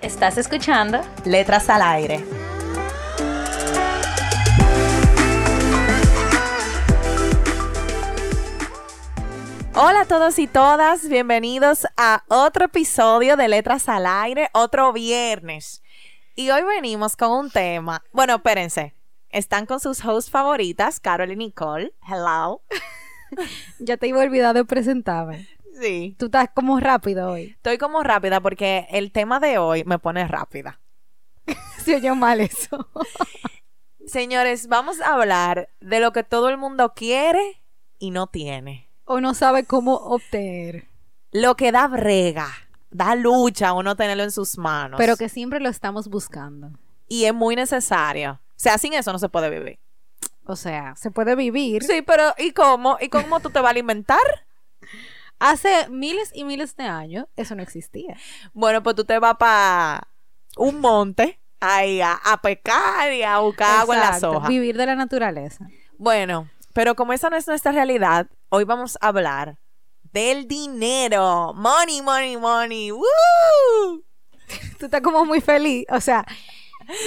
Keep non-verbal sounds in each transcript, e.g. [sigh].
¿Estás escuchando? Letras al aire. Hola a todos y todas, bienvenidos a otro episodio de Letras al Aire, otro viernes. Y hoy venimos con un tema. Bueno, espérense. Están con sus hosts favoritas, Carol y Nicole. Hello. [laughs] Ya te iba a olvidar de presentarme. Sí. Tú estás como rápido hoy. Estoy como rápida porque el tema de hoy me pone rápida. [laughs] Se oyó mal eso. [laughs] Señores, vamos a hablar de lo que todo el mundo quiere y no tiene. O no sabe cómo obtener. Lo que da brega, da lucha uno tenerlo en sus manos. Pero que siempre lo estamos buscando. Y es muy necesario. O sea, sin eso no se puede vivir. O sea, se puede vivir. Sí, pero ¿y cómo? ¿Y cómo tú te vas a alimentar? [laughs] Hace miles y miles de años eso no existía. Bueno, pues tú te vas para un monte ahí a, a pecar y a buscar agua en las hojas. Vivir de la naturaleza. Bueno, pero como esa no es nuestra realidad, hoy vamos a hablar del dinero. Money, money, money. ¡Woo! Tú estás como muy feliz. O sea,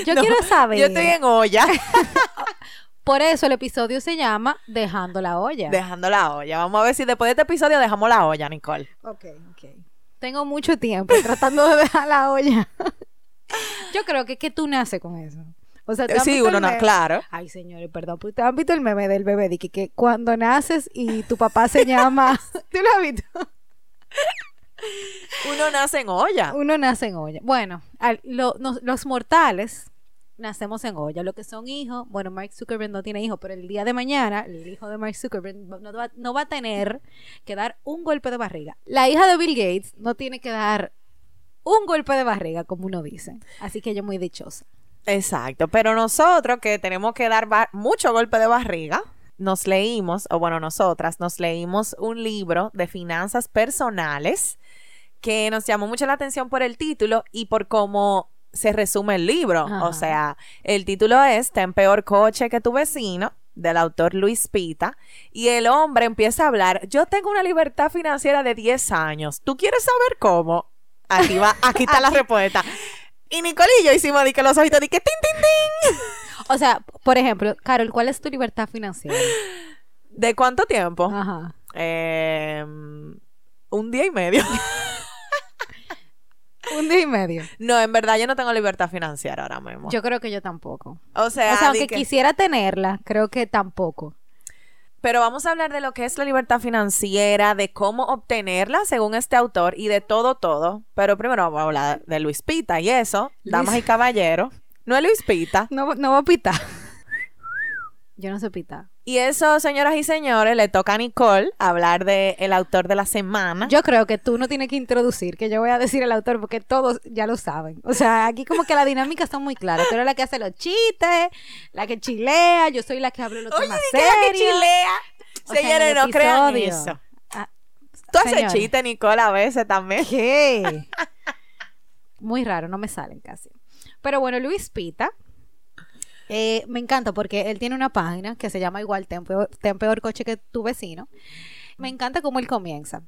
yo [laughs] No, quiero saber. Yo estoy en olla. [laughs] Por eso el episodio se llama Dejando la olla. Dejando la olla. Vamos a ver si después de este episodio dejamos la olla, Nicole. Ok, ok. Tengo mucho tiempo [laughs] tratando de dejar la olla. [laughs] Yo creo que, que tú naces con eso. O sea, ¿te has Sí, uno no, claro. Ay, señores, perdón. pues, ¿Te han visto el meme del bebé? De que, que cuando naces y tu papá se llama... [laughs] ¿Tú lo has visto? Uno nace en olla. Uno nace en olla. Bueno, al- lo- nos- los mortales nacemos en olla. Lo que son hijos, bueno, Mark Zuckerberg no tiene hijos, pero el día de mañana, el hijo de Mark Zuckerberg no va, no va a tener que dar un golpe de barriga. La hija de Bill Gates no tiene que dar un golpe de barriga, como uno dice. Así que es muy dichosa. Exacto. Pero nosotros que tenemos que dar mucho golpe de barriga, nos leímos, o bueno, nosotras nos leímos un libro de finanzas personales que nos llamó mucho la atención por el título y por cómo se resume el libro. Ajá. O sea, el título es Ten peor coche que tu vecino del autor Luis Pita y el hombre empieza a hablar, yo tengo una libertad financiera de 10 años, ¿tú quieres saber cómo? Aquí va, aquí está la respuesta. Y Nicole y yo hicimos que los ojitos di que tin tin tin. O sea, por ejemplo, Carol, ¿cuál es tu libertad financiera? ¿De cuánto tiempo? Ajá. Eh, un día y medio. [laughs] Un día y medio. no, en verdad yo no tengo libertad financiera ahora mismo. Yo creo que yo tampoco. o sea, o sea, aunque que- quisiera tenerla, creo que tampoco. pero vamos a hablar de lo que es la libertad financiera, de cómo obtenerla según este autor y de todo, todo. Pero primero vamos a hablar de Luis Pita y eso, damas y caballeros. No es Luis Pita. No, no va a pitar. Yo no sé pitar. Y eso, señoras y señores, le toca a Nicole hablar de el autor de la semana. Yo creo que tú no tienes que introducir, que yo voy a decir el autor porque todos ya lo saben. O sea, aquí como que la dinámica está muy clara. Tú eres la que hace los chistes, la que chilea, yo soy la que hablo los Oye, temas que la que serios. chilea. O sea, Señores, el no crean eso. Ah, Tú haces señores. chiste, Nicole, a veces también. ¿Qué? Muy raro, no me salen casi. Pero bueno, Luis Pita. Eh, me encanta porque él tiene una página que se llama igual Ten peor, coche que tu vecino. Me encanta cómo él comienza.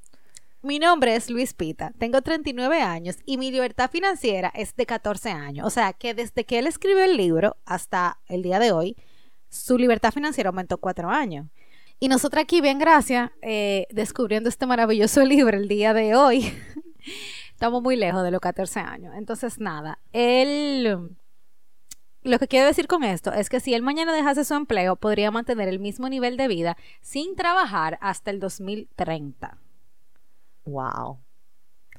Mi nombre es Luis Pita, tengo 39 años y mi libertad financiera es de 14 años. O sea que desde que él escribió el libro hasta el día de hoy, su libertad financiera aumentó 4 años. Y nosotros aquí, bien gracias, eh, descubriendo este maravilloso [laughs] libro el día de hoy. [laughs] Estamos muy lejos de los 14 años. Entonces, nada, él... Lo que quiero decir con esto es que si él mañana dejase su empleo, podría mantener el mismo nivel de vida sin trabajar hasta el 2030. Wow.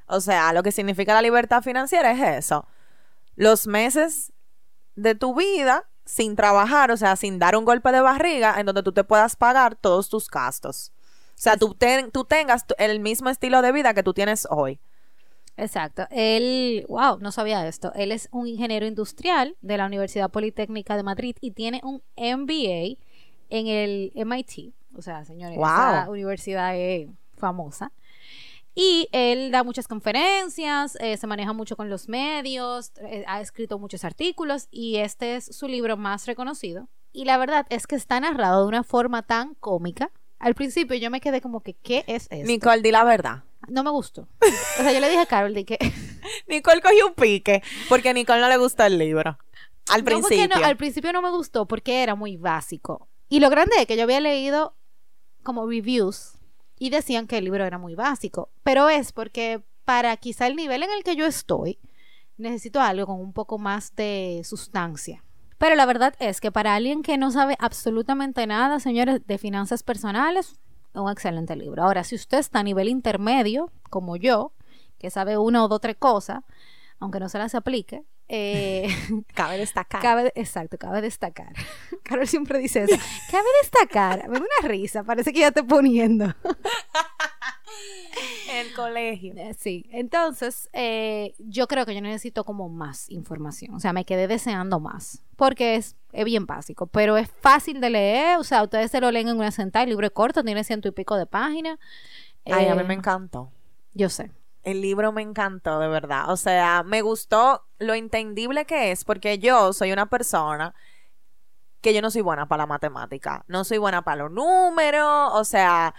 O sea, lo que significa la libertad financiera es eso. Los meses de tu vida sin trabajar, o sea, sin dar un golpe de barriga, en donde tú te puedas pagar todos tus gastos. O sea, tú, tú tengas el mismo estilo de vida que tú tienes hoy. Exacto. Él, wow, no sabía esto. Él es un ingeniero industrial de la Universidad Politécnica de Madrid y tiene un MBA en el MIT. O sea, señores, Wow. esa universidad es famosa. Y él da muchas conferencias, eh, se maneja mucho con los medios, eh, ha escrito muchos artículos y este es su libro más reconocido. Y la verdad es que está narrado de una forma tan cómica. Al principio yo me quedé como que, ¿qué es esto? Nicole, di la verdad. No me gustó. O sea, yo le dije a Carol de que [laughs] Nicole cogió un pique porque a Nicole no le gustó el libro. Al No, principio. no, al principio no me gustó porque era muy básico. Y lo grande es que yo había leído como reviews y decían que el libro era muy básico. Pero es porque para quizá el nivel en el que yo estoy, necesito algo con un poco más de sustancia. Pero la verdad es que para alguien que no sabe absolutamente nada, señores, de finanzas personales, es un excelente libro. Ahora, si usted está a nivel intermedio, como yo, que sabe una o dos, tres cosas, aunque no se las aplique, eh, [laughs] Cabe destacar. Cabe, exacto, cabe destacar. Carol siempre dice eso. [laughs] Cabe destacar. Me da una risa, parece que ya te poniendo. [laughs] colegio. Eh, Sí, entonces eh, yo creo que yo necesito como más información. O sea, me quedé deseando más. Porque es, es bien básico, pero es fácil de leer. O sea, ustedes se lo leen en una sentada. El libro es corto, tiene ciento y pico de páginas. Ay, a Eh, mí me encantó. Yo sé. El libro me encantó, de verdad. O sea, me gustó lo entendible que es, porque yo soy una persona que yo no soy buena para la matemática, no soy buena para los números, o sea,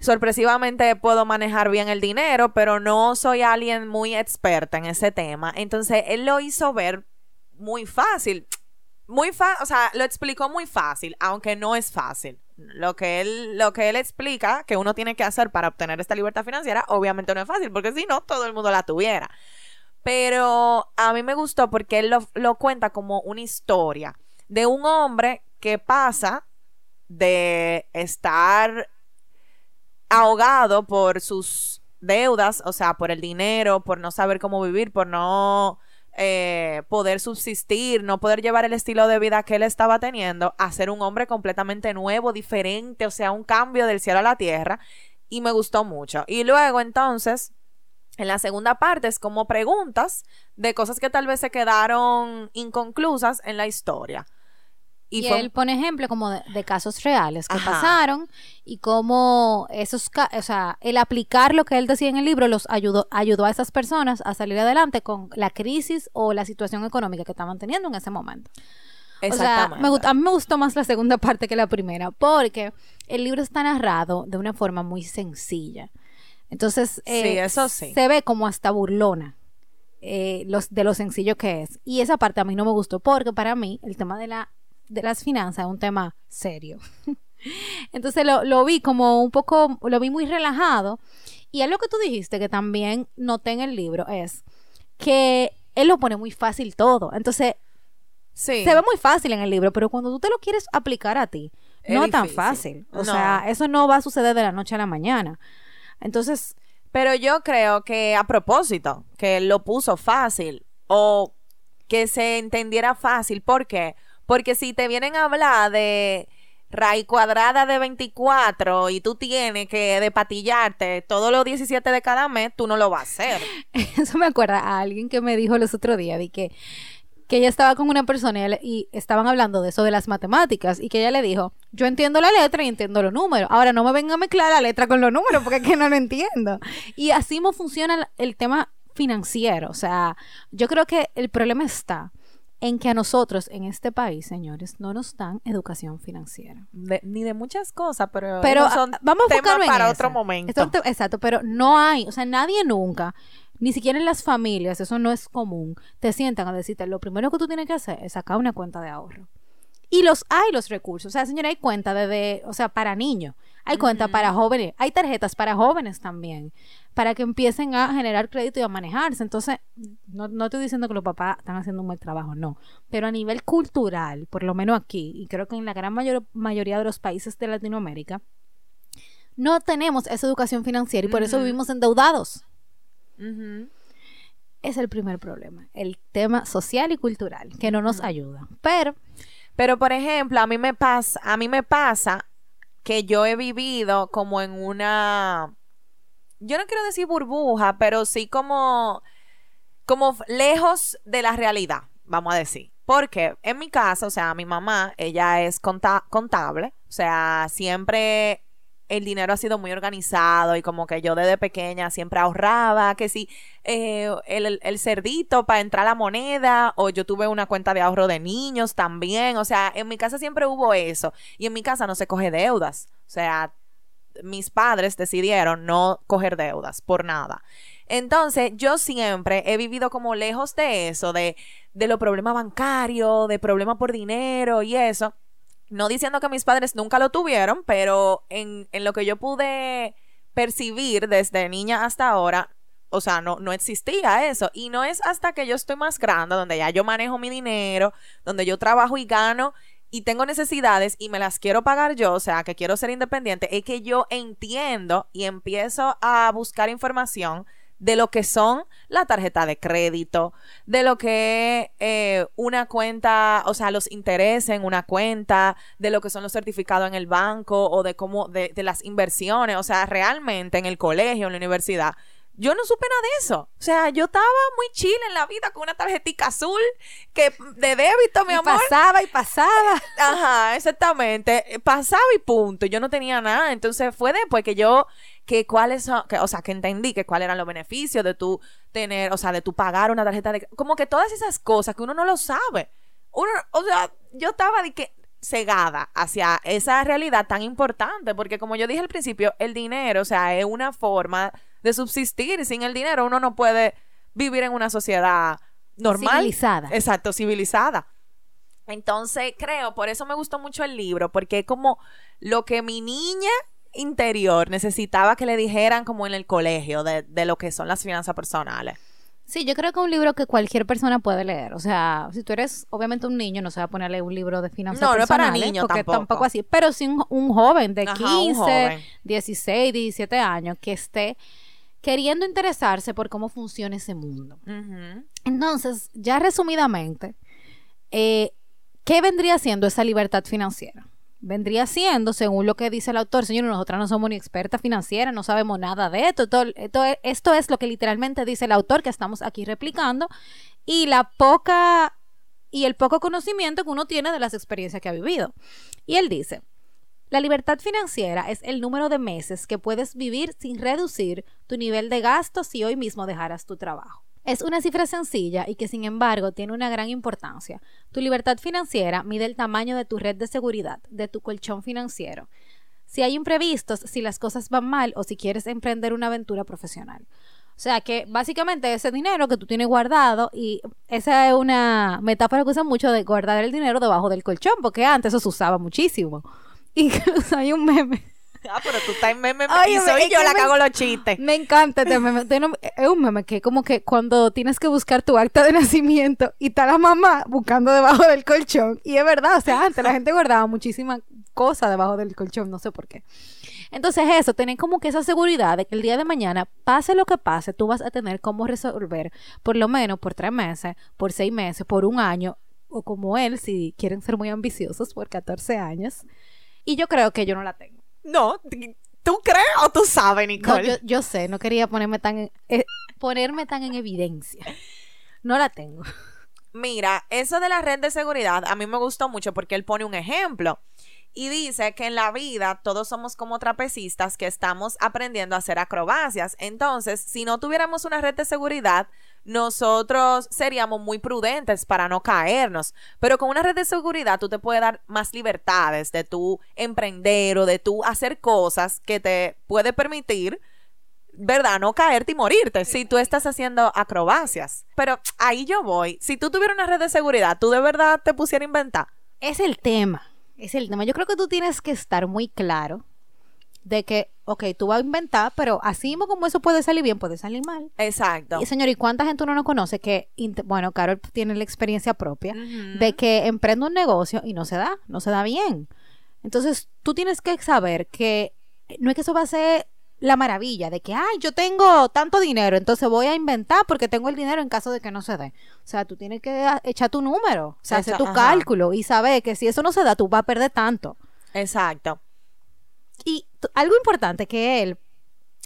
sorpresivamente puedo manejar bien el dinero, pero no soy alguien muy experta en ese tema. Entonces, él lo hizo ver muy fácil. Muy fácil, o sea, lo explicó muy fácil, aunque no es fácil. Lo que él lo que él explica que uno tiene que hacer para obtener esta libertad financiera, obviamente no es fácil, porque si no todo el mundo la tuviera. Pero a mí me gustó porque él lo, lo cuenta como una historia de un hombre que pasa de estar ahogado por sus deudas, o sea, por el dinero, por no saber cómo vivir, por no eh, poder subsistir, no poder llevar el estilo de vida que él estaba teniendo, a ser un hombre completamente nuevo, diferente, o sea, un cambio del cielo a la tierra, y me gustó mucho. Y luego entonces, en la segunda parte es como preguntas de cosas que tal vez se quedaron inconclusas en la historia. Y, fue- él pone ejemplo como de, de casos reales que Ajá. pasaron y cómo esos, o sea, el aplicar lo que él decía en el libro los ayudó, ayudó a esas personas a salir adelante con la crisis o la situación económica que estaban teniendo en ese momento. O sea, Exactamente. me, gust- a mí me gustó más la segunda [laughs] parte que la primera, porque el libro está narrado de una forma muy sencilla. Entonces, eh, Sí, eso sí. se ve como hasta burlona eh, los, de lo sencillo que es. Y esa parte a mí no me gustó, porque para mí el tema de, la, de las finanzas es un tema serio. [laughs] Entonces lo, lo vi como un poco, lo vi muy relajado. Y es lo que tú dijiste, que también noté en el libro, es que él lo pone muy fácil todo. Entonces, Sí. se ve muy fácil en el libro, pero cuando tú te lo quieres aplicar a ti, Es no es tan fácil. O No. sea, eso no va a suceder de la noche a la mañana. Entonces, Pero yo creo que a propósito, que lo puso fácil o que se entendiera fácil. ¿Por qué? Porque si te vienen a hablar de raíz cuadrada de 24 y tú tienes que despatillarte todos los 17 de cada mes, tú no lo vas a hacer. [laughs] eso me acuerda a alguien que me dijo los otros días de que, que ella estaba con una persona y, estaban hablando de eso de las matemáticas y que ella le dijo, yo entiendo la letra y entiendo los números. Ahora no me venga a mezclar la letra con los números porque es que no lo entiendo. Y así mismo funciona el tema financiero. O sea, yo creo que el problema está en que a nosotros en este país, señores, no nos dan educación financiera. De- ni de muchas cosas, pero, Pero son ah, vamos a temas en para otro momento. Esto exacto, pero no hay, o sea, nadie nunca, ni siquiera en las familias, eso no es común, te sientan a decirte, lo primero que tú tienes que hacer es sacar una cuenta de ahorro. Y los hay los recursos, o sea, señora, hay cuenta desde, o sea, para niños, hay cuenta para jóvenes, hay tarjetas para jóvenes también, para que empiecen a generar crédito y a manejarse. Entonces, no, no estoy diciendo que los papás están haciendo un buen trabajo, no, pero a nivel cultural, por lo menos aquí, y creo que en la gran mayor- mayoría de los países de Latinoamérica, no tenemos esa educación financiera y por eso vivimos endeudados. Es el primer problema, el tema social y cultural, que no nos ayuda. Pero, Pero por ejemplo, a mí me pasa, a mí me pasa que yo he vivido como en una yo no quiero decir burbuja, pero sí como, como lejos de la realidad, vamos a decir. Porque en mi casa, o sea, mi mamá, ella es conta- contable, o sea, siempre el dinero ha sido muy organizado y como que yo desde pequeña siempre ahorraba, que si eh, el, el- cerdito para entrar la moneda o yo tuve una cuenta de ahorro de niños también, o sea, en mi casa siempre hubo eso y en mi casa no se coge deudas, o sea, mis padres decidieron no coger deudas por nada. Entonces, yo siempre he vivido como lejos de eso, de, de los problemas bancarios, de problemas por dinero y eso. No diciendo que mis padres nunca lo tuvieron, pero en, en lo que yo pude percibir desde niña hasta ahora, o sea, no, no existía eso. Y no es hasta que yo estoy más grande, donde ya yo manejo mi dinero, donde yo trabajo y gano y tengo necesidades y me las quiero pagar yo, o sea, que quiero ser independiente, es que yo entiendo y empiezo a buscar información de lo que son la tarjeta de crédito, de lo que es eh, una cuenta, o sea, los intereses en una cuenta, de lo que son los certificados en el banco o de cómo, de, de las inversiones, o sea, realmente en el colegio, en la universidad. Yo no supe nada de eso. O sea, yo estaba muy chile en la vida con una tarjetita azul que de débito, mi Y amor. pasaba y pasaba. Ajá, exactamente. Pasaba y punto. Yo no tenía nada. Entonces fue después que yo, que cuáles son, que, o sea, que entendí que cuáles eran los beneficios de tú tener, o sea, de tú pagar una tarjeta de, como que todas esas cosas que uno no lo sabe. Uno, o sea, yo estaba de que cegada hacia esa realidad tan importante, porque como yo dije al principio, el dinero, o sea, es una forma de subsistir. Sin el dinero uno no puede vivir en una sociedad normal. Civilizada. Exacto, civilizada. Entonces, creo, por eso me gustó mucho el libro, porque es como lo que mi niña interior necesitaba que le dijeran como en el colegio de, de lo que son las finanzas personales. Sí, yo creo que es un libro que cualquier persona puede leer. O sea, si tú eres obviamente un niño, no se va a poner a leer un libro de finanzas No, no es para personales, niños porque tampoco. así. Pero sí un, un joven de Ajá, un 15, joven. 16, 17 años que esté queriendo interesarse por cómo funciona ese mundo. Entonces, ya resumidamente, eh, ¿qué vendría siendo esa libertad financiera? Vendría siendo, según lo que dice el autor, señor, nosotras no somos ni expertas financieras, no sabemos nada de esto, todo- esto, es- esto es lo que literalmente dice el autor que estamos aquí replicando, y la poca y el poco conocimiento que uno tiene de las experiencias que ha vivido. Y él dice, la libertad financiera es el número de meses que puedes vivir sin reducir tu nivel de gasto si hoy mismo dejaras tu trabajo. Es una cifra sencilla y que sin embargo tiene una gran importancia. Tu libertad financiera mide el tamaño de tu red de seguridad, de tu colchón financiero. Si hay imprevistos, si las cosas van mal o si quieres emprender una aventura profesional. O sea que básicamente ese dinero que tú tienes guardado, y esa es una metáfora que usan mucho de guardar el dinero debajo del colchón, porque antes eso se usaba muchísimo. Incluso hay un meme. [laughs] Ah, pero tú estás en meme Ay, y soy yo la me- hago los chistes. Me encanta este meme. Un- Es un meme que como que cuando tienes que buscar tu acta de nacimiento y está la mamá buscando debajo del colchón. Y es verdad, o sea, antes la gente guardaba muchísimas cosas debajo del colchón, no sé por qué. Entonces eso, tener como que esa seguridad de que el día de mañana, pase lo que pase, tú vas a tener cómo resolver, por lo menos por tres meses, por seis meses, por un año, o como él, si quieren ser muy ambiciosos, por 14 años. Y yo creo que yo no la tengo. No, ¿tú crees o tú sabes, No, Nicole? yo, yo sé, no quería ponerme tan eh, ponerme tan en evidencia. No la tengo. Mira, eso de la red de seguridad a mí me gustó mucho porque él pone un ejemplo y dice que en la vida todos somos como trapecistas que estamos aprendiendo a hacer acrobacias. Entonces, si no tuviéramos una red de seguridad, nosotros seríamos muy prudentes para no caernos. Pero con una red de seguridad tú te puedes dar más libertades de tu emprender o de tú hacer cosas que te puede permitir ¿verdad? No caerte y morirte si tú estás haciendo acrobacias. Pero ahí yo voy. Si tú tuvieras una red de seguridad, ¿tú de verdad te pusieras a inventar? Es el tema. Es el tema. Yo creo que tú tienes que estar muy claro de que, ok, tú vas a inventar, pero así mismo como eso puede salir bien, puede salir mal. Exacto. Y señor, ¿y cuánta gente uno no conoce que, bueno, Carol tiene la experiencia propia de que emprende un negocio y no se da, no se da bien. Entonces, tú tienes que saber que no es que eso va a ser la maravilla de que, ay, yo tengo tanto dinero, entonces voy a inventar porque tengo el dinero en caso de que no se dé. O sea, tú tienes que echar tu número, o sea, hacer tu ajá. cálculo y saber que si eso no se da, tú vas a perder tanto. Exacto. Y algo importante que él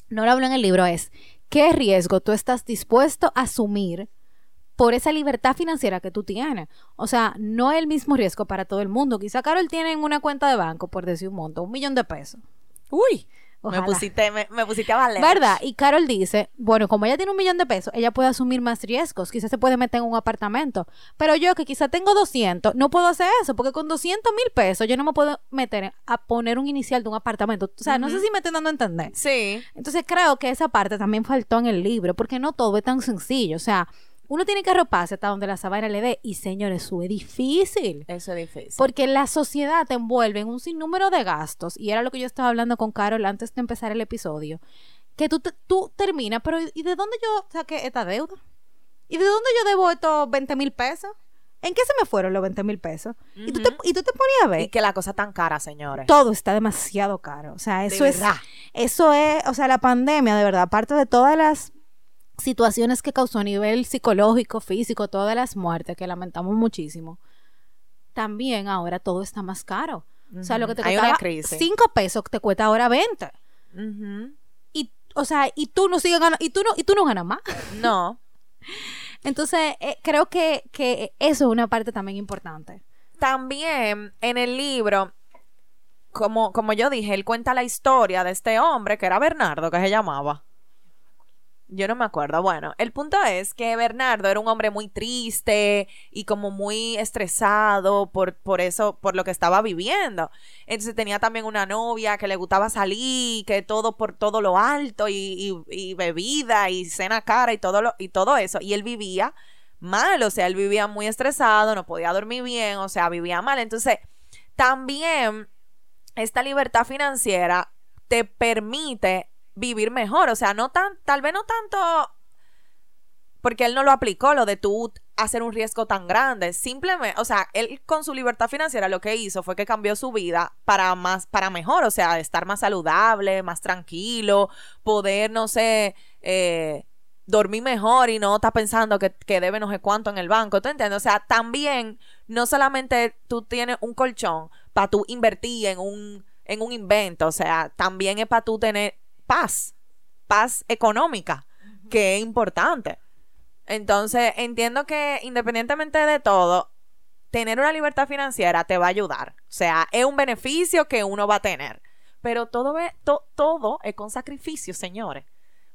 no lo hablo en el libro, es qué riesgo tú estás dispuesto a asumir por esa libertad financiera que tú tienes. O sea, no es el mismo riesgo para todo el mundo. Quizá Carol tiene en una cuenta de banco, por decir un monto, un millón de pesos. Uy, Ojalá. me pusiste, me, me pusiste a valer. ¿Verdad? Y Carol dice, bueno, como ella tiene un millón de pesos, ella puede asumir más riesgos, quizás se puede meter en un apartamento, pero yo que quizás tengo 200, no puedo hacer eso, porque con 200 mil pesos yo no me puedo meter a poner un inicial de un apartamento. O sea, no sé si me estoy dando a entender. Sí. Entonces creo que esa parte también faltó en el libro, porque no todo es tan sencillo. O sea, uno tiene que arroparse hasta donde la sabana le dé. Y señores, eso es difícil. Eso es difícil. Porque la sociedad te envuelve en un sinnúmero de gastos, y era lo que yo estaba hablando con Carol antes de empezar el episodio, que tú, te- tú terminas, pero ¿y de dónde yo saqué esta deuda? ¿Y de dónde yo debo estos 20 mil pesos? ¿En qué se me fueron los 20 mil pesos? y, tú te, y tú te ponías a ver y que la cosa tan cara, señores. todo está demasiado caro. O sea, eso es, verdad. eso es, o sea, la pandemia, de verdad, aparte de todas las situaciones que causó a nivel psicológico, físico, todas las muertes que lamentamos muchísimo, también ahora todo está más caro. O sea, lo que te costaba crisis. 5 pesos te cuesta ahora 20. Ujú. Y, o sea, y tú no sigues ganando, y tú no, y tú no ganas más. No. [laughs] Entonces, eh, creo que, que eso es una parte también importante. También en el libro, como, como yo dije, él cuenta la historia de este hombre que era Bernardo, que se llamaba. Yo no me acuerdo. Bueno, el punto es que Bernardo era un hombre muy triste y como muy estresado por, por eso, por lo que estaba viviendo. Entonces tenía también una novia que le gustaba salir, que todo por todo lo alto y, y- bebida y cena cara y todo lo, y todo eso. Y él vivía mal, o sea, él vivía muy estresado, no podía dormir bien, o sea, vivía mal. Entonces, también esta libertad financiera te permite vivir mejor, o sea, no tan, tal vez no tanto porque él no lo aplicó, lo de tú hacer un riesgo tan grande. Simplemente, o sea, él con su libertad financiera lo que hizo fue que cambió su vida para más, para mejor, o sea, estar más saludable, más tranquilo, poder, no sé, eh, dormir mejor y no estar pensando que, que debe no sé cuánto en el banco, ¿tú entiendes? O sea, también no solamente tú tienes un colchón para tú invertir en un, en un invento, o sea, también es para tú tener paz, paz económica, que es importante. Entonces, entiendo que independientemente de todo, tener una libertad financiera te va a ayudar. O sea, es un beneficio que uno va a tener. Pero todo, to- todo es con sacrificio, señores.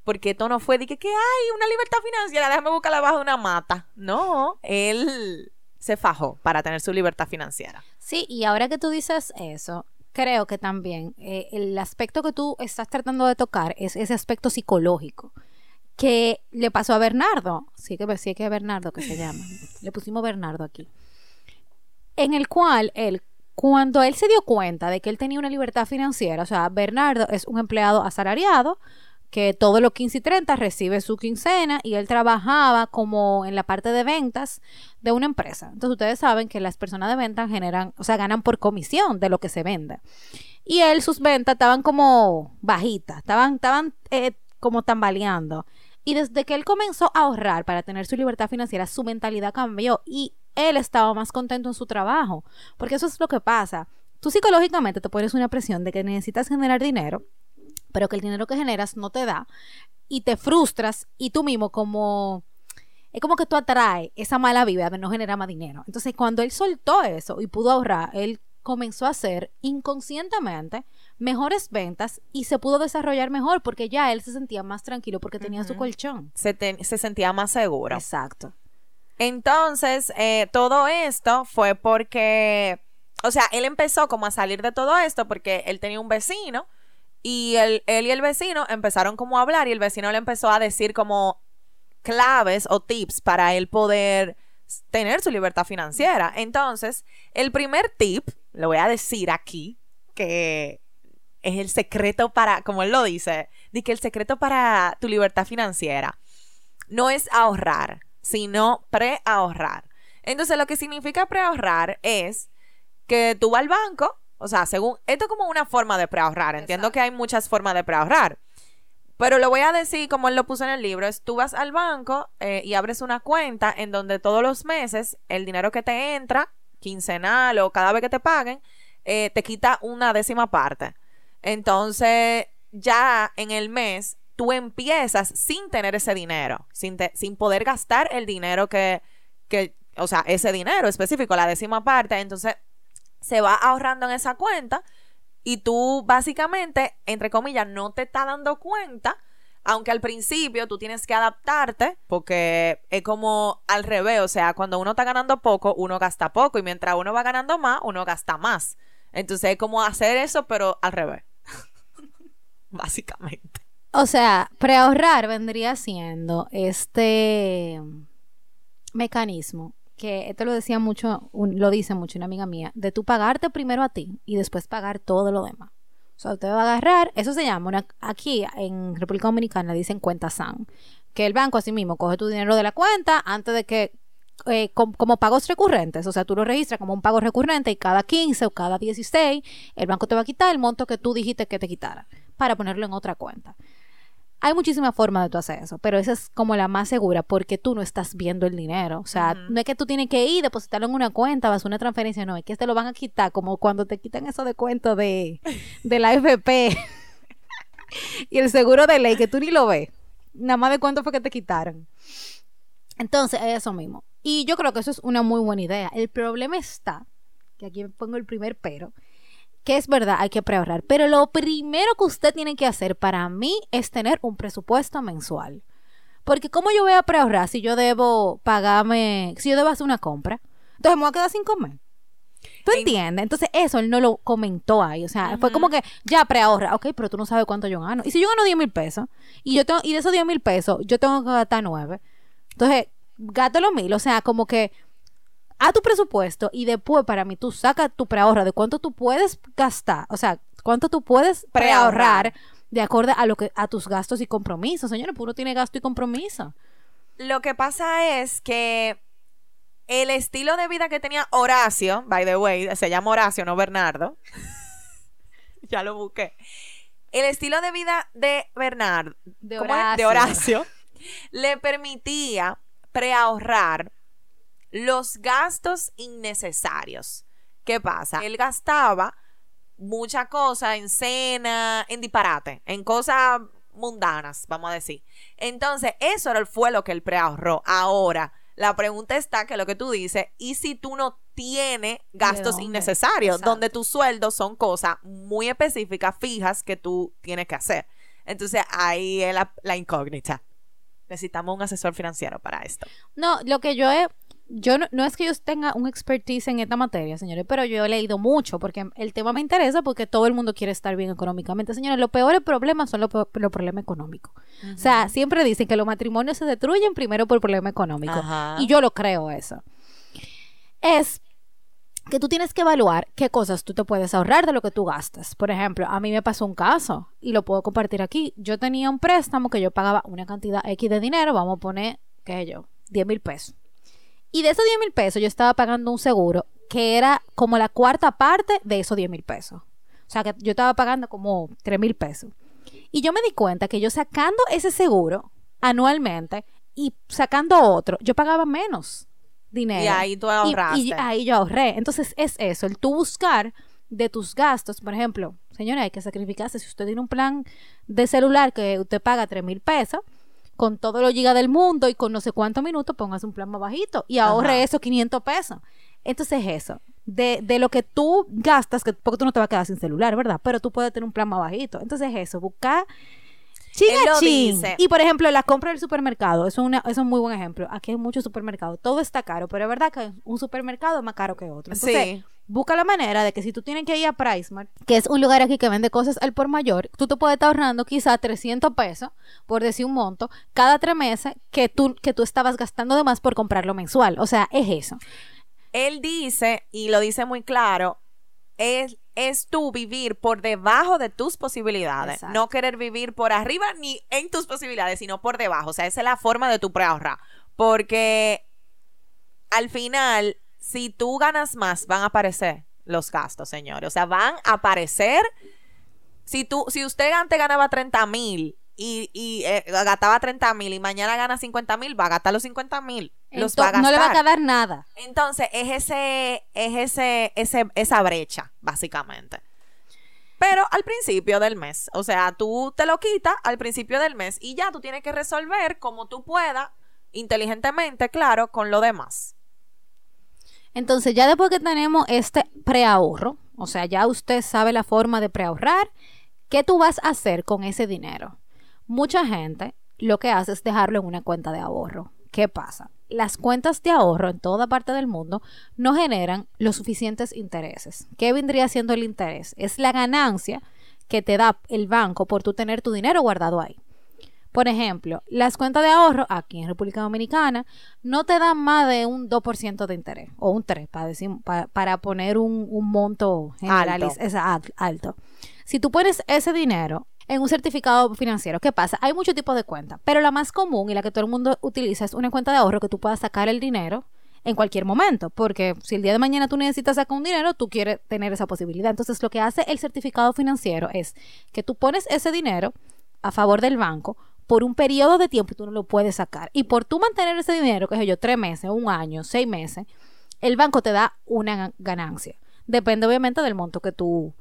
Porque esto no fue de que, que hay una libertad financiera, déjame buscarla bajo una mata. No, él se fajó para tener su libertad financiera. Sí, y ahora que tú dices eso, creo que también eh, el aspecto que tú estás tratando de tocar es ese aspecto psicológico que le pasó a Bernardo. Sí que sí que es Bernardo que se llama. le pusimos Bernardo aquí. En el cual él cuando él se dio cuenta de que él tenía una libertad financiera, o sea, Bernardo es un empleado asalariado que todos los 15 y 30 recibe su quincena y él trabajaba como en la parte de ventas de una empresa. Entonces ustedes saben que las personas de ventas generan, o sea, ganan por comisión de lo que se vende. Y él, sus ventas estaban como bajitas, estaban, estaban eh, como tambaleando. Y desde que él comenzó a ahorrar para tener su libertad financiera, su mentalidad cambió y él estaba más contento en su trabajo. Porque eso es lo que pasa. Tú psicológicamente te pones una presión de que necesitas generar dinero, pero que el dinero que generas no te da y te frustras y tú mismo como es como que tú atraes esa mala vibra de no generar más dinero. Entonces, cuando él soltó eso y pudo ahorrar, él comenzó a hacer inconscientemente mejores ventas y se pudo desarrollar mejor porque ya él se sentía más tranquilo porque tenía su colchón. Se, te- se sentía más seguro. Exacto. Entonces, eh, todo esto fue porque, o sea, él empezó como a salir de todo esto porque él tenía un vecino y él, él y el vecino empezaron como a hablar y el vecino le empezó a decir como claves o tips para él poder tener su libertad financiera. Entonces, el primer tip, lo voy a decir aquí, que es el secreto para, como él lo dice, de que el secreto para tu libertad financiera no es ahorrar, sino preahorrar. Entonces, lo que significa preahorrar es que tú vas al banco, o sea, según, esto es como una forma de preahorrar, entiendo que hay muchas formas de preahorrar, pero lo voy a decir como él lo puso en el libro, es tú vas al banco eh, y abres una cuenta en donde todos los meses el dinero que te entra, quincenal o cada vez que te paguen, eh, te quita una décima parte. Entonces, ya en el mes tú empiezas sin tener ese dinero, sin, te- sin poder gastar el dinero que, que, o sea, ese dinero específico, la décima parte, entonces se va ahorrando en esa cuenta y tú básicamente, entre comillas, no te estás dando cuenta, aunque al principio tú tienes que adaptarte porque es como al revés, o sea, cuando uno está ganando poco, uno gasta poco y mientras uno va ganando más, uno gasta más. Entonces es como hacer eso, pero al revés. [laughs] Básicamente. O sea, preahorrar vendría siendo este mecanismo que esto lo decía mucho, lo dice mucho una amiga mía, de tú pagarte primero a ti y después pagar todo lo demás. O sea, usted va a agarrar, eso se llama, una, aquí en República Dominicana dicen cuenta SAN, que el banco así mismo coge tu dinero de la cuenta antes de que, eh, com- como pagos recurrentes, o sea, tú lo registras como un pago recurrente y cada 15 o cada 16 el banco te va a quitar el monto que tú dijiste que te quitara para ponerlo en otra cuenta. Hay muchísimas formas de tú hacer eso, pero esa es como la más segura porque tú no estás viendo el dinero. O sea, no es que tú tienes que ir, depositarlo en una cuenta, vas a una transferencia, no, es que te lo van a quitar, como cuando te quitan eso de cuento de, [laughs] de la AFP [laughs] y el seguro de ley, que tú ni lo ves. Nada más de cuánto fue que te quitaron. Entonces, es eso mismo. Y yo creo que eso es una muy buena idea. El problema está, que aquí pongo el primer pero, que es verdad, hay que preahorrar. Pero lo primero que usted tiene que hacer para mí es tener un presupuesto mensual. Porque ¿cómo yo voy a preahorrar si yo debo pagarme, si yo debo hacer una compra? Entonces me voy a quedar sin comer. ¿Tú En- entiendes? Entonces eso él no lo comentó ahí. O sea, fue como que ya preahorra. Ok, pero tú no sabes cuánto yo gano. Y si yo gano 10 mil pesos y, yo tengo, y de esos 10 mil pesos yo tengo que gastar 9. Entonces, gasto los mil. O sea, como que a tu presupuesto y después para mí tú sacas tu preahorro de cuánto tú puedes gastar, o sea, cuánto tú puedes preahorrar de acuerdo a lo que a tus gastos y compromisos, señores, uno tiene gasto y compromiso. Lo que pasa es que el estilo de vida que tenía Horacio, by the way, se llama Horacio, no Bernardo. [laughs] ya lo busqué. El estilo de vida de Bernardo, De. Horacio, [laughs] le permitía preahorrar los gastos innecesarios. ¿Qué pasa? Él gastaba mucha cosa en cena, en disparate, en cosas mundanas, vamos a decir. Entonces, eso era- fue lo que él preahorró. Ahora, la pregunta está que lo que tú dices, ¿y si tú no tienes gastos dónde? innecesarios? Exacto. Donde tus sueldos son cosas muy específicas, fijas, que tú tienes que hacer. Entonces, ahí es la, la incógnita. Necesitamos un asesor financiero para esto. No, lo que yo he yo no, no es que yo tenga un expertise en esta materia, señores, pero yo he leído mucho porque el tema me interesa porque todo el mundo quiere estar bien económicamente. Señores, los peores problemas son los, problemas económicos. O sea, siempre dicen que los matrimonios se destruyen primero por problema económico. Ajá. Y yo lo creo eso. Es que tú tienes que evaluar qué cosas tú te puedes ahorrar de lo que tú gastas. Por ejemplo, a mí me pasó un caso y lo puedo compartir aquí. Yo tenía un préstamo que yo pagaba una cantidad X de dinero, vamos a poner, qué sé yo, 10 mil pesos. Y de esos 10 mil pesos yo estaba pagando un seguro que era como la cuarta parte de esos 10 mil pesos. O sea que yo estaba pagando como 3 mil pesos. Y yo me di cuenta que yo sacando ese seguro anualmente y sacando otro, yo pagaba menos dinero. Y ahí tú Y- ahorraste. Y, ahí yo ahorré. Entonces es eso, el tú buscar de tus gastos, por ejemplo, señora, hay que sacrificarse. Si usted tiene un plan de celular que usted paga 3 mil pesos, con todo lo giga del mundo y con no sé cuántos minutos, póngase un plan más bajito y ahorre Ajá. esos 500 pesos. Entonces eso, de, de lo que tú gastas, que, porque tú no te vas a quedar sin celular, ¿verdad? Pero tú puedes tener un plan más bajito. Entonces eso, buscar. Y por ejemplo, la compra del supermercado, eso es, una, eso es un muy buen ejemplo. Aquí hay muchos supermercados, todo está caro, pero es verdad que un supermercado es más caro que otro. Entonces, Sí. Busca la manera de que si tú tienes que ir a PriceMart, que es un lugar aquí que vende cosas al por mayor, tú te puedes estar ahorrando quizá 300 pesos, por decir un monto, cada tres meses que tú, que tú estabas gastando de más por comprarlo mensual. O sea, es eso. Él dice, y lo dice muy claro, es, es tú vivir por debajo de tus posibilidades. Exacto. No querer vivir por arriba ni en tus posibilidades, sino por debajo. O sea, esa es la forma de tu preahorrar. Porque al final, si tú ganas más, van a aparecer los gastos, señores. O sea, van a aparecer. Si tú, si usted antes ganaba 30 mil y, y eh, gastaba 30 mil y mañana gana 50 mil, va a gastar los 50 mil. Los va a Entonces, no le va a gastar. quedar nada. Entonces, es ese, es ese, ese, esa brecha, básicamente. pero al principio del mes. O sea, tú te lo quitas al principio del mes y ya tú tienes que resolver como tú puedas, inteligentemente, claro, con lo demás. Entonces, ya después que tenemos este preahorro, o sea, ya usted sabe la forma de preahorrar, ¿qué tú vas a hacer con ese dinero? Mucha gente lo que hace es dejarlo en una cuenta de ahorro. ¿Qué pasa? Las cuentas de ahorro en toda parte del mundo no generan los suficientes intereses. ¿Qué vendría siendo el interés? Es la ganancia que te da el banco por tú tener tu dinero guardado ahí. Por ejemplo, las cuentas de ahorro aquí en República Dominicana no te dan más de un 2% de interés o un 3% para, decir, para, para poner un, un monto alto. alto. Si tú pones ese dinero en un certificado financiero. ¿Qué pasa? Hay muchos tipos de cuentas, pero la más común y la que todo el mundo utiliza es una cuenta de ahorro que tú puedas sacar el dinero en cualquier momento, porque si el día de mañana tú necesitas sacar un dinero, tú quieres tener esa posibilidad. Entonces, lo que hace el certificado financiero es que tú pones ese dinero a favor del banco por un periodo de tiempo y tú no lo puedes sacar. Y por tú mantener ese dinero, que sé yo, tres meses, un año, seis meses, el banco te da una ganancia. Depende obviamente del monto que tú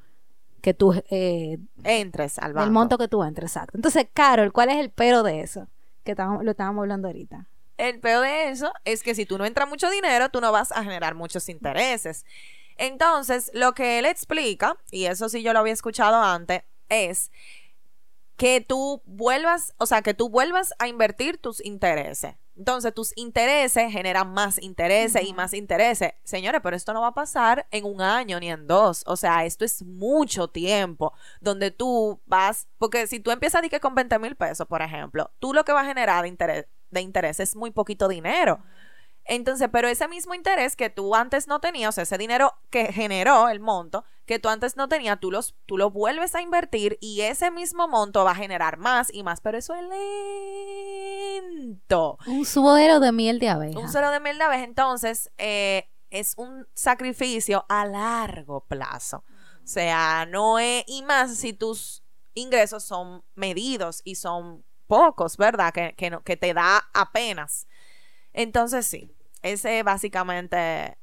que tú eh, entres al banco. El monto que tú entres, exacto. Entonces, Carol, ¿cuál es el pero de eso? Que lo estábamos hablando ahorita. El pero de eso es que si tú no entras mucho dinero, tú no vas a generar muchos intereses. Entonces, lo que él explica, y eso sí yo lo había escuchado antes, es que tú vuelvas, o sea, que tú vuelvas a invertir tus intereses. Entonces, tus intereses generan más intereses y más intereses. Señores, pero esto no va a pasar en un año ni en dos. O sea, esto es mucho tiempo donde tú vas, porque si tú empiezas a que con 20 mil pesos, por ejemplo, tú lo que va a generar de interés, de interés es muy poquito dinero. Entonces, pero ese mismo interés que tú antes no tenías, o sea, ese dinero que generó el monto que tú antes no tenías, tú, los, tú lo vuelves a invertir y ese mismo monto va a generar más y más, pero eso es lento. Un suero de miel de abeja. Un suero de miel de abeja, entonces, eh, es un sacrificio a largo plazo. O sea, no es, y más si tus ingresos son medidos y son pocos, ¿verdad? Que, que, que te da apenas. Entonces sí, ese es básicamente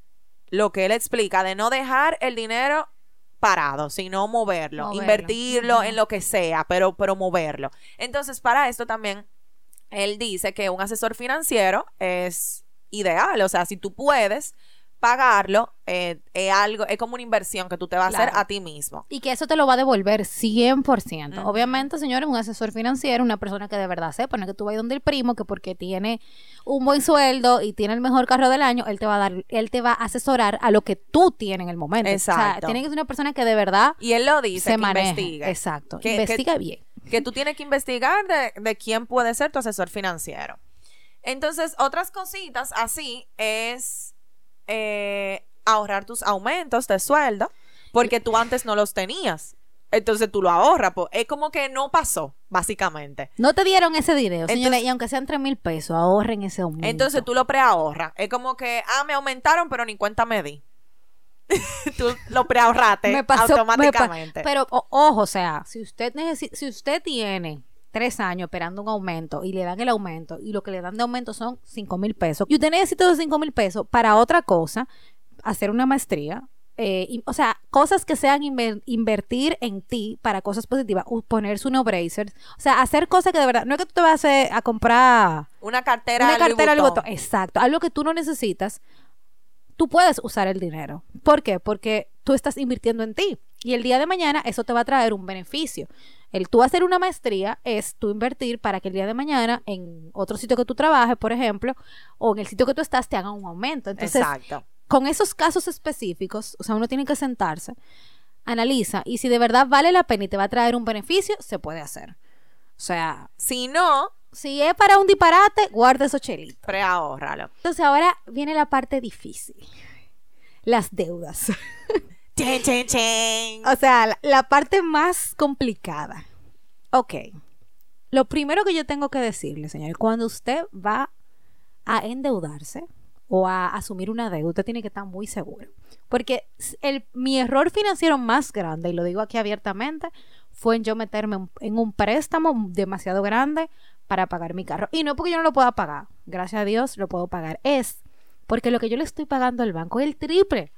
lo que él explica, de no dejar el dinero parado, sino moverlo, invertirlo en lo que sea, pero, pero moverlo. Entonces, para esto también, él dice que un asesor financiero es ideal, o sea, si tú puedes, pagarlo eh, es algo, es como una inversión que tú te vas a hacer a ti mismo. Y que eso te lo va a devolver 100%. Obviamente, señores, un asesor financiero, una persona que de verdad sepa, no que tú vayas donde el primo, que porque tiene un buen sueldo y tiene el mejor carro del año, él te va a dar, él te va a asesorar a lo que tú tienes en el momento. Exacto. O sea, tiene que ser una persona que de verdad Y él lo dice, se que investiga. Exacto, que, investiga bien. Que tú tienes que investigar de, de quién puede ser tu asesor financiero. Entonces, otras cositas así es eh, ahorrar tus aumentos de sueldo porque tú antes no los tenías. Entonces tú lo ahorras. Pues, es como que no pasó, básicamente. No te dieron ese dinero, señores. Y aunque sean 3 mil pesos, ahorren ese aumento. Entonces tú lo preahorras. Es como que, ah, me aumentaron, pero ni cuenta me di. [laughs] tú lo preahorraste [laughs] automáticamente. pero ojo, o sea, si usted si usted tiene tres años esperando un aumento y le dan el aumento y lo que le dan de aumento son cinco mil pesos y usted necesita esos cinco mil pesos para otra cosa, hacer una maestría, eh, o sea, cosas que sean invertir en ti para cosas positivas, ponerse unos bracers, o sea, hacer cosas que de verdad, no es que tú te vas a, comprar una cartera, una cartera exacto, algo que tú no necesitas, tú puedes usar el dinero. ¿Por qué? Porque tú estás invirtiendo en ti y el día de mañana eso te va a traer un beneficio. El tú hacer una maestría es tú invertir para que el día de mañana en otro sitio que tú trabajes, por ejemplo, o en el sitio que tú estás te haga un aumento. Entonces, Exacto. con esos casos específicos, o sea, uno tiene que sentarse, analiza y si de verdad vale la pena y te va a traer un beneficio, se puede hacer. O sea, si no, si es para un disparate, guarda esos chelitos. Preahórralo. Entonces ahora viene la parte difícil. Las deudas. [laughs] O sea, la, parte más complicada. Ok. Lo primero que yo tengo que decirle, señores, cuando usted va a endeudarse o a asumir una deuda, usted tiene que estar muy seguro. Porque mi error financiero más grande, y lo digo aquí abiertamente, fue en yo meterme en un préstamo demasiado grande para pagar mi carro. Y no porque yo no lo pueda pagar, gracias a Dios lo puedo pagar. Es porque lo que yo le estoy pagando al banco es el triple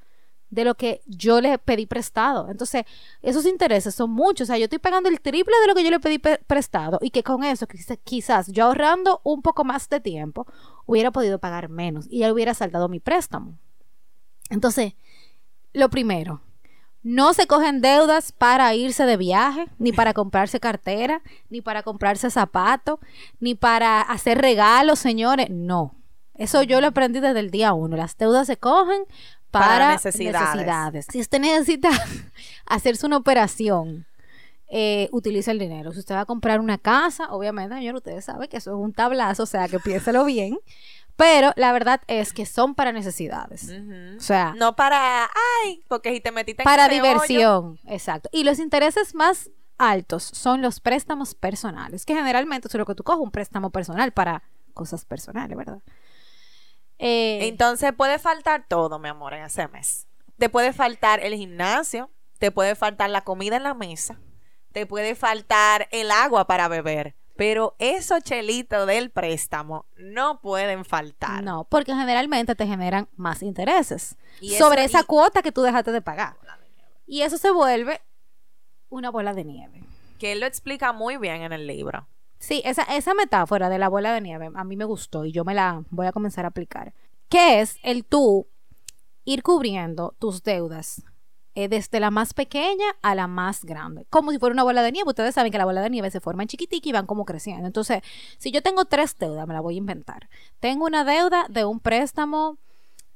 de lo que yo le pedí prestado. Entonces, esos intereses son muchos. O sea, yo estoy pagando el triple de lo que yo le pedí pe- prestado y que con eso, quizá- quizás yo ahorrando un poco más de tiempo, hubiera podido pagar menos y ya hubiera saltado mi préstamo. Entonces, lo primero, no se cogen deudas para irse de viaje, ni para comprarse cartera, ni para comprarse zapatos, ni para hacer regalos, señores. No. Eso yo lo aprendí desde el día uno. Las deudas se cogen para, Para necesidades. necesidades. Si usted necesita [laughs] hacerse una operación, eh, utiliza el dinero. Si usted va a comprar una casa, obviamente, señor, ustedes saben que eso es un tablazo, o sea, que piénselo [laughs] bien. Pero la verdad es que son para necesidades. O sea, No para, ay, porque si te metiste en para hoyo- diversión, exacto. Y los intereses más altos son los préstamos personales, que generalmente eso es lo que tú coges, un préstamo personal para cosas personales, ¿verdad? Eh, Entonces puede faltar todo, mi amor, en ese mes. Te puede faltar el gimnasio, te puede faltar la comida en la mesa, te puede faltar el agua para beber, pero esos chelitos del préstamo no pueden faltar. no, porque generalmente te generan más intereses Y eso- sobre esa y- cuota que tú dejaste de pagar. Y eso se vuelve una bola de nieve. Que él lo explica muy bien en el libro. Sí, esa, esa metáfora de la bola de nieve a mí me gustó y yo me la voy a comenzar a aplicar. Que es el tú ir cubriendo tus deudas eh, desde la más pequeña a la más grande. Como si fuera una bola de nieve. Ustedes saben que la bola de nieve se forma en chiquitica y van como creciendo. Entonces, si yo tengo tres deudas, me la voy a inventar. Tengo una deuda de un préstamo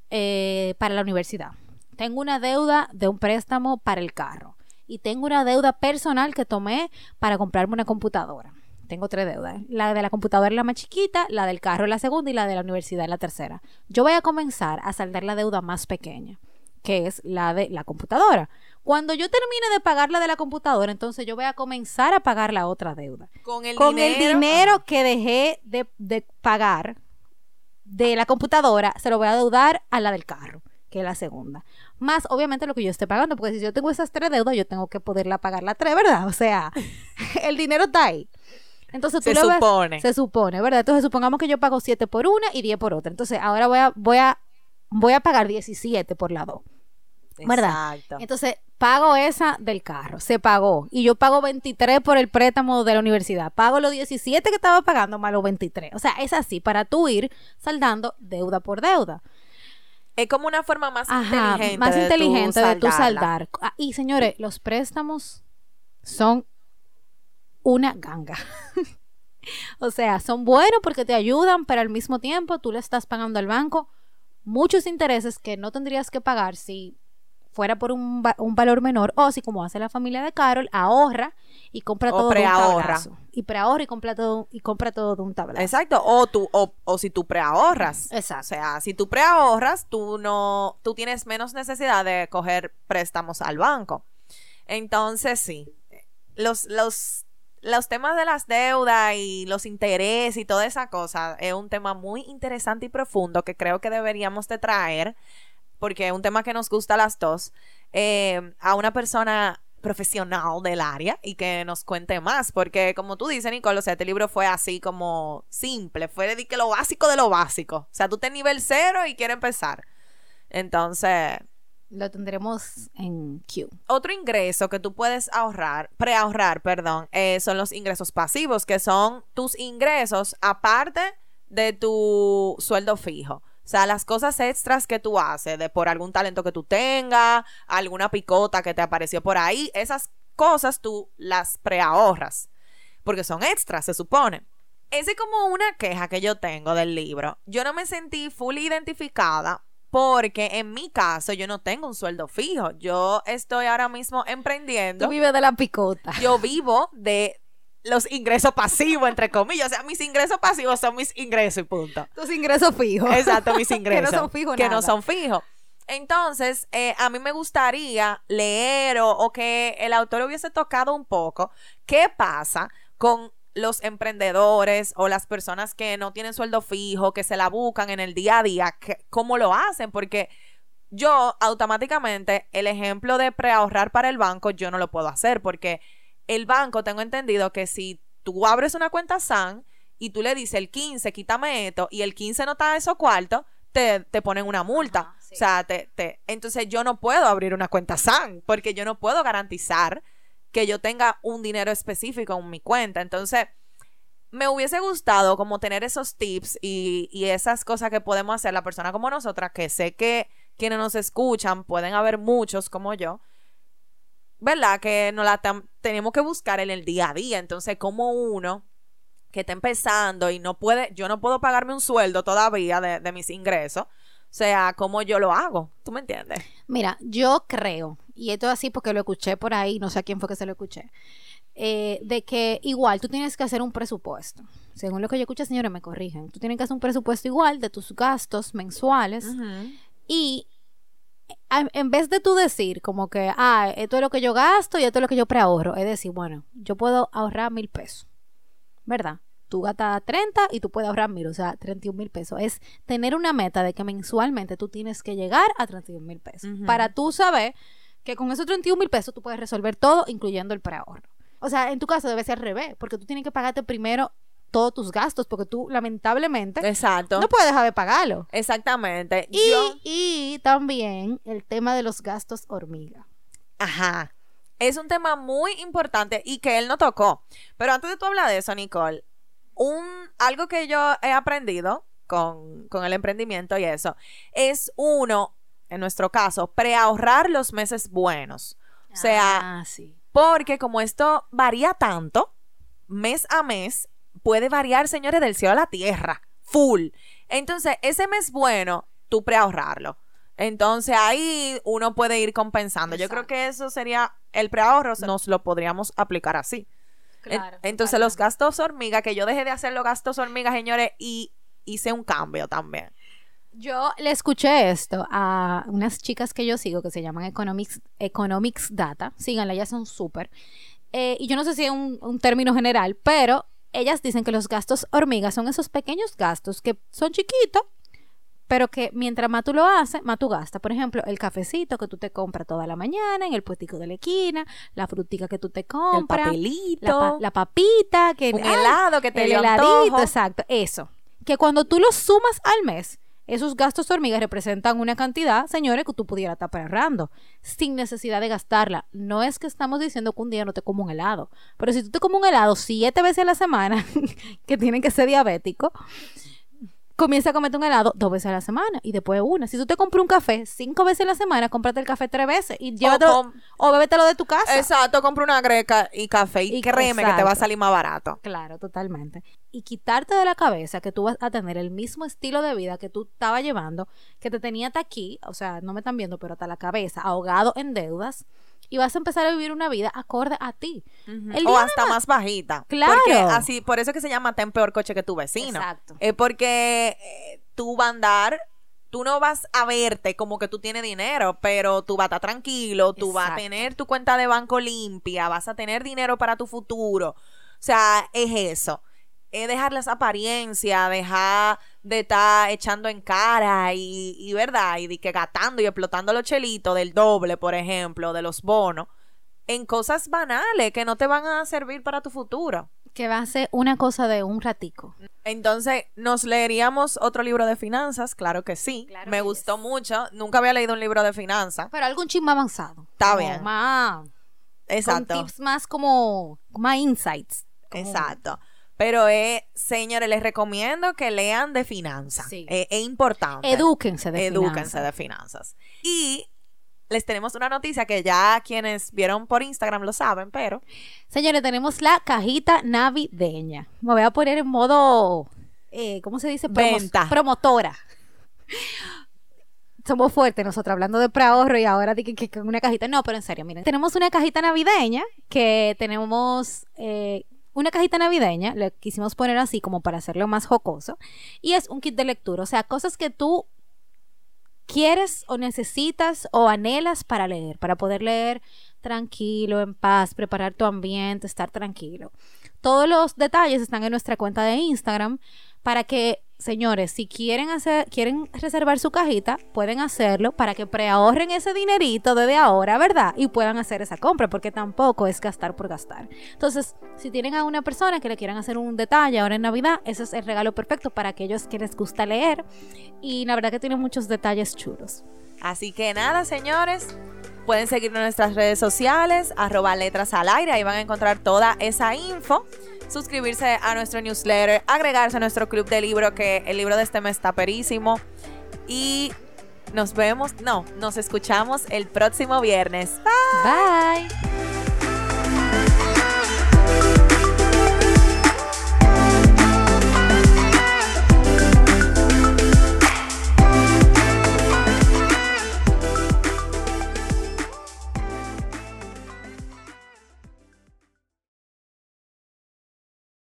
eh, para la universidad. Tengo una deuda de un préstamo para el carro. Y tengo una deuda personal que tomé para comprarme una computadora. Tengo tres deudas. La de la computadora es la más chiquita, la del carro es la segunda y la de la universidad es la tercera. Yo voy a comenzar a saldar la deuda más pequeña, que es la de la computadora. Cuando yo termine de pagar la de la computadora, entonces yo voy a comenzar a pagar la otra deuda. Con el Con dinero, el dinero que dejé de, de pagar de la computadora, se lo voy a deudar a la del carro, que es la segunda. Más, obviamente, lo que yo esté pagando, porque si yo tengo esas tres deudas, yo tengo que poderla pagar la tres, ¿verdad? O sea, [laughs] el dinero está ahí. Entonces tú Se lo ves- supone. se supone, ¿verdad? Entonces supongamos que yo pago 7 por una y 10 por otra. Entonces ahora voy a, voy a, voy a pagar 17 por la dos. ¿verdad? Exacto. Entonces, pago esa del carro, se pagó. Y yo pago 23 por el préstamo de la universidad. Pago los 17 que estaba pagando más los 23. O sea, es así, para tú ir saldando deuda por deuda. Es como una forma más Ajá, inteligente. más de tú inteligente de saldarla. saldar. Ah, y señores, los préstamos son una ganga. [laughs] o sea, son buenos porque te ayudan, pero al mismo tiempo tú le estás pagando al banco muchos intereses que no tendrías que pagar si fuera por un, un valor menor o si como hace la familia de Carol, ahorra y compra O todo de un tablazo. Y preahorra y compra todo y compra todo de un tablazo. Exacto, o tú, o, o si tú preahorras. Exacto. O sea, si tú preahorras, tú no, tú tienes menos necesidad de coger préstamos al banco. Entonces, sí. Los, los, los temas de las deudas y los intereses y toda esa cosa es un tema muy interesante y profundo que creo que deberíamos de traer, porque es un tema que nos gusta a las dos, eh, a una persona profesional del área y que nos cuente más, porque como tú dices, Nicole, o sea, este libro fue así como simple, fue de que lo básico de lo básico. O sea, tú estás nivel cero y quieres empezar. Entonces, Lo tendremos en Q. otro ingreso que tú puedes ahorrar, preahorrar, perdón, eh, son los ingresos pasivos, que son tus ingresos aparte de tu sueldo fijo. O sea, las cosas extras que tú haces, de por algún talento que tú tengas, alguna picota que te apareció por ahí, esas cosas tú las preahorras. Porque son extras, se supone. Esa es como una queja que yo tengo del libro. Yo no me sentí full identificada porque en mi caso yo no tengo un sueldo fijo. Yo estoy ahora mismo emprendiendo. Tú vives de la picota. Yo vivo de los ingresos pasivos, entre comillas. O sea, mis ingresos pasivos son mis ingresos y punto. Tus ingresos fijos. Exacto, mis [laughs] que ingresos. no son fijos Que nada. no son fijos. Entonces, eh, a mí me gustaría leer o, o que el autor hubiese tocado un poco qué pasa con los emprendedores o las personas que no tienen sueldo fijo, que se la buscan en el día a día, que- cómo lo hacen, porque yo automáticamente el ejemplo de preahorrar para el banco yo no lo puedo hacer porque el banco tengo entendido que si tú abres una cuenta SAN y tú le dices el 15 quítame esto y el 15 no está esos cuartos te, te ponen una multa. Ajá, sí. O sea, te, te, entonces yo no puedo abrir una cuenta SAN porque yo no puedo garantizar que yo tenga un dinero específico en mi cuenta. Entonces, me hubiese gustado como tener esos tips y, y esas cosas que podemos hacer la persona como nosotras, que sé que quienes nos escuchan pueden haber muchos como yo, ¿verdad? Que no la tenemos que buscar en el día a día. Entonces, como uno que está empezando y no puede, yo no puedo pagarme un sueldo todavía de, de mis ingresos, o sea, ¿cómo yo lo hago? ¿Tú me entiendes? Mira, yo creo, y esto es así porque lo escuché por ahí, no sé a quién fue que se lo escuché, eh, de que igual tú tienes que hacer un presupuesto. Según lo que yo escuché, señores, me corrigen. Tú tienes que hacer un presupuesto igual de tus gastos mensuales y en vez de tú decir como que, ah, esto es lo que yo gasto y esto es lo que yo preahorro, es decir, bueno, yo puedo ahorrar mil pesos, ¿verdad? Tú gastas 30 y tú puedes ahorrar mil, o sea, 31 mil pesos. Es tener una meta de que mensualmente tú tienes que llegar a 31 mil pesos. Para tú saber que con esos 31 mil pesos tú puedes resolver todo, incluyendo el preahorro. O sea, en tu caso debe ser al revés, porque tú tienes que pagarte primero todos tus gastos, porque tú lamentablemente Exacto. no puedes dejar de pagarlo. Exactamente. Y, Yo- y también el tema de los gastos hormiga. Ajá. Es un tema muy importante y que él no tocó. Pero antes de tú hablar de eso, Nicole, un, algo que yo he aprendido con, con el emprendimiento y eso, es uno, en nuestro caso, preahorrar los meses buenos. O sea, ah, sí. porque como esto varía tanto, mes a mes, puede variar, señores, del cielo a la tierra, full. Entonces, ese mes bueno, tú preahorrarlo. Entonces ahí uno puede ir compensando. Yo creo que eso sería el preahorro, nos lo podríamos aplicar así. En- Entonces los gastos hormiga, que yo dejé de hacer los gastos hormiga, señores, y hice un cambio también. Yo le escuché esto a unas chicas que yo sigo que se llaman Economics, Economics Data. Síganla, ellas son súper. Eh, y yo no sé si es un, un término general, pero ellas dicen que los gastos hormigas son esos pequeños gastos que son chiquitos, pero que mientras más tú lo haces, más tú gastas. Por ejemplo, el cafecito que tú te compras toda la mañana en el puestico de la esquina, la frutica que tú te El compras, papelito, la, pa- la papita, que un helado que te el heladito, antojo. exacto, eso. Que cuando tú los sumas al mes, esos gastos hormigas representan una cantidad, señores, que tú pudieras estar ahorrando sin necesidad de gastarla. No es que estamos diciendo que un día no te como un helado, pero si tú te comes un helado siete veces a la semana, [laughs] que tienen que ser diabético, comienza a comerte un helado dos veces a la semana y después una. Si tú te compras un café cinco veces a la semana, cómprate el café tres veces y llévatelo com- o bébetelo de tu casa. Exacto, compra una greca y café y, Y- créeme que te va a salir más barato. Claro, totalmente. Y quitarte de la cabeza que tú vas a tener el mismo estilo de vida que tú estabas llevando, que te tenía hasta aquí, o sea, no me están viendo, pero hasta la cabeza, ahogado en deudas, y vas a empezar a vivir una vida acorde a ti. O hasta más bajita. Claro. Porque así, por eso es que se llama ten peor coche que tu vecino. Exacto. Es porque eh, tú vas a andar, tú no vas a verte como que tú tienes dinero, pero tú vas a estar tranquilo, tú vas a tener tu cuenta de banco limpia, vas a tener dinero para tu futuro. O sea, es eso. Es dejar las apariencias, dejar de estar echando en cara y, y verdad, y de que gastando y explotando los chelitos del doble, por ejemplo, de los bonos, en cosas banales que no te van a servir para tu futuro. Que va a ser una cosa de un ratico. Entonces, ¿nos leeríamos otro libro de finanzas? Claro que sí. Claro Me que gustó mucho. Nunca había leído un libro de finanzas. Pero algún chin más avanzado. Está Como bien. Más, Exacto. Con tips más como, más insights. Como- Exacto. Pero, eh, señores, les recomiendo que lean de finanzas. Sí. Eh, es importante. Edúquense de Edúquense finanzas. de finanzas. Y les tenemos una noticia que ya quienes vieron por Instagram lo saben, pero Señores, tenemos la cajita navideña. Me voy a poner en modo, eh, ¿cómo se dice? Promo- Venta. Promotora. Somos fuertes nosotros hablando de preahorro y ahora de que, que con una cajita. No, pero en serio, miren. Tenemos una cajita navideña que tenemos eh, una cajita navideña. Le quisimos poner así como para hacerlo más jocoso. Y es un kit de lectura. O sea, cosas que tú quieres o necesitas o anhelas para leer, para poder leer tranquilo, en paz, preparar tu ambiente, estar tranquilo. Todos los detalles están en nuestra cuenta de Instagram para que señores, si quieren hacer, quieren reservar su cajita, pueden hacerlo para que preahorren ese dinerito desde ahora, ¿verdad? Y puedan hacer esa compra, porque tampoco es gastar por gastar. Entonces, si tienen a una persona que le quieran hacer un detalle ahora en Navidad, ese es el regalo perfecto para aquellos que les gusta leer. Y la verdad que tiene muchos detalles chulos. Así que nada, señores. Pueden seguirnos en nuestras redes sociales, arroba letras al aire, ahí van a encontrar toda esa info suscribirse a nuestro newsletter, agregarse a nuestro club de libro, que el libro de este mes está perísimo. Y nos vemos, no, nos escuchamos el próximo viernes. Bye.